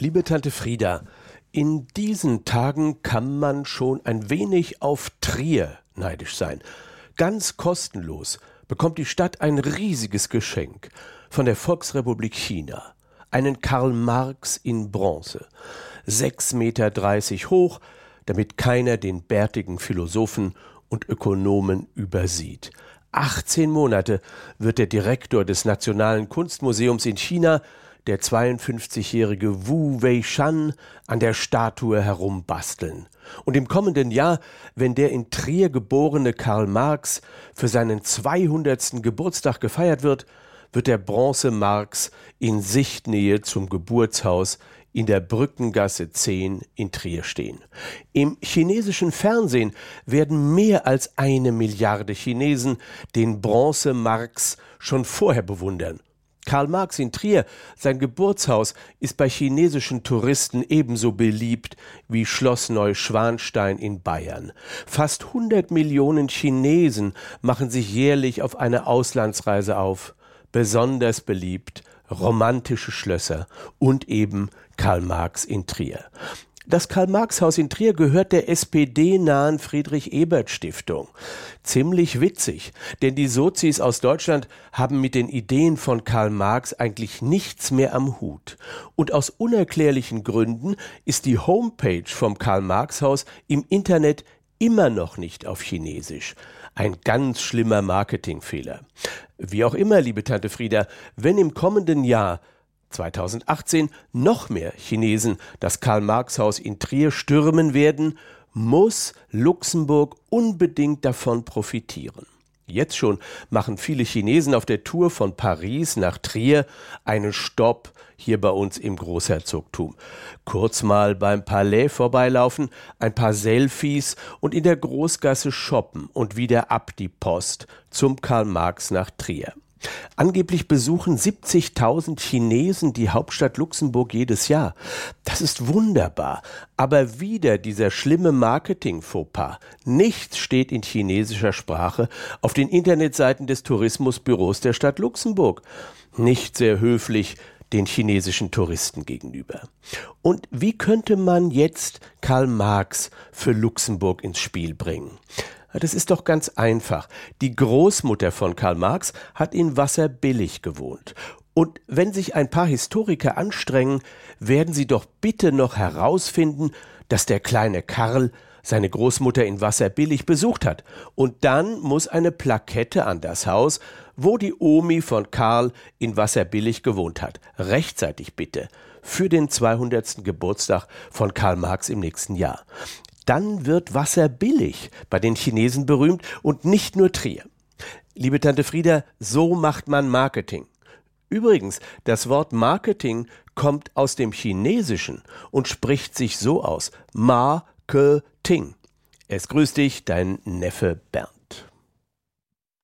Liebe Tante Frieda, in diesen Tagen kann man schon ein wenig auf Trier neidisch sein. Ganz kostenlos bekommt die Stadt ein riesiges Geschenk von der Volksrepublik China. Einen Karl Marx in Bronze. Sechs Meter dreißig hoch, damit keiner den bärtigen Philosophen und Ökonomen übersieht. 18 Monate wird der Direktor des Nationalen Kunstmuseums in China der 52-jährige Wu Wei-shan an der Statue herumbasteln. Und im kommenden Jahr, wenn der in Trier geborene Karl Marx für seinen 200. Geburtstag gefeiert wird, wird der Bronze Marx in Sichtnähe zum Geburtshaus in der Brückengasse 10 in Trier stehen. Im chinesischen Fernsehen werden mehr als eine Milliarde Chinesen den Bronze Marx schon vorher bewundern. Karl Marx in Trier, sein Geburtshaus, ist bei chinesischen Touristen ebenso beliebt wie Schloss Neuschwanstein in Bayern. Fast 100 Millionen Chinesen machen sich jährlich auf eine Auslandsreise auf. Besonders beliebt romantische Schlösser und eben Karl Marx in Trier. Das Karl-Marx-Haus in Trier gehört der SPD-nahen Friedrich-Ebert-Stiftung. Ziemlich witzig, denn die Sozis aus Deutschland haben mit den Ideen von Karl Marx eigentlich nichts mehr am Hut. Und aus unerklärlichen Gründen ist die Homepage vom Karl-Marx-Haus im Internet immer noch nicht auf Chinesisch. Ein ganz schlimmer Marketingfehler. Wie auch immer, liebe Tante Frieda, wenn im kommenden Jahr 2018 noch mehr Chinesen das Karl-Marx-Haus in Trier stürmen werden, muss Luxemburg unbedingt davon profitieren. Jetzt schon machen viele Chinesen auf der Tour von Paris nach Trier einen Stopp hier bei uns im Großherzogtum. Kurz mal beim Palais vorbeilaufen, ein paar Selfies und in der Großgasse shoppen und wieder ab die Post zum Karl Marx nach Trier. Angeblich besuchen 70.000 Chinesen die Hauptstadt Luxemburg jedes Jahr. Das ist wunderbar. Aber wieder dieser schlimme Marketing-Fauxpas. Nichts steht in chinesischer Sprache auf den Internetseiten des Tourismusbüros der Stadt Luxemburg. Nicht sehr höflich den chinesischen Touristen gegenüber. Und wie könnte man jetzt Karl Marx für Luxemburg ins Spiel bringen? Das ist doch ganz einfach. Die Großmutter von Karl Marx hat in Wasserbillig gewohnt. Und wenn sich ein paar Historiker anstrengen, werden sie doch bitte noch herausfinden, dass der kleine Karl seine Großmutter in Wasserbillig besucht hat. Und dann muss eine Plakette an das Haus, wo die Omi von Karl in Wasserbillig gewohnt hat. Rechtzeitig bitte. Für den 200. Geburtstag von Karl Marx im nächsten Jahr dann wird Wasser billig bei den Chinesen berühmt und nicht nur Trier. Liebe Tante Frieda, so macht man Marketing. Übrigens, das Wort Marketing kommt aus dem Chinesischen und spricht sich so aus. Marketing. Es grüßt dich, dein Neffe Bernd.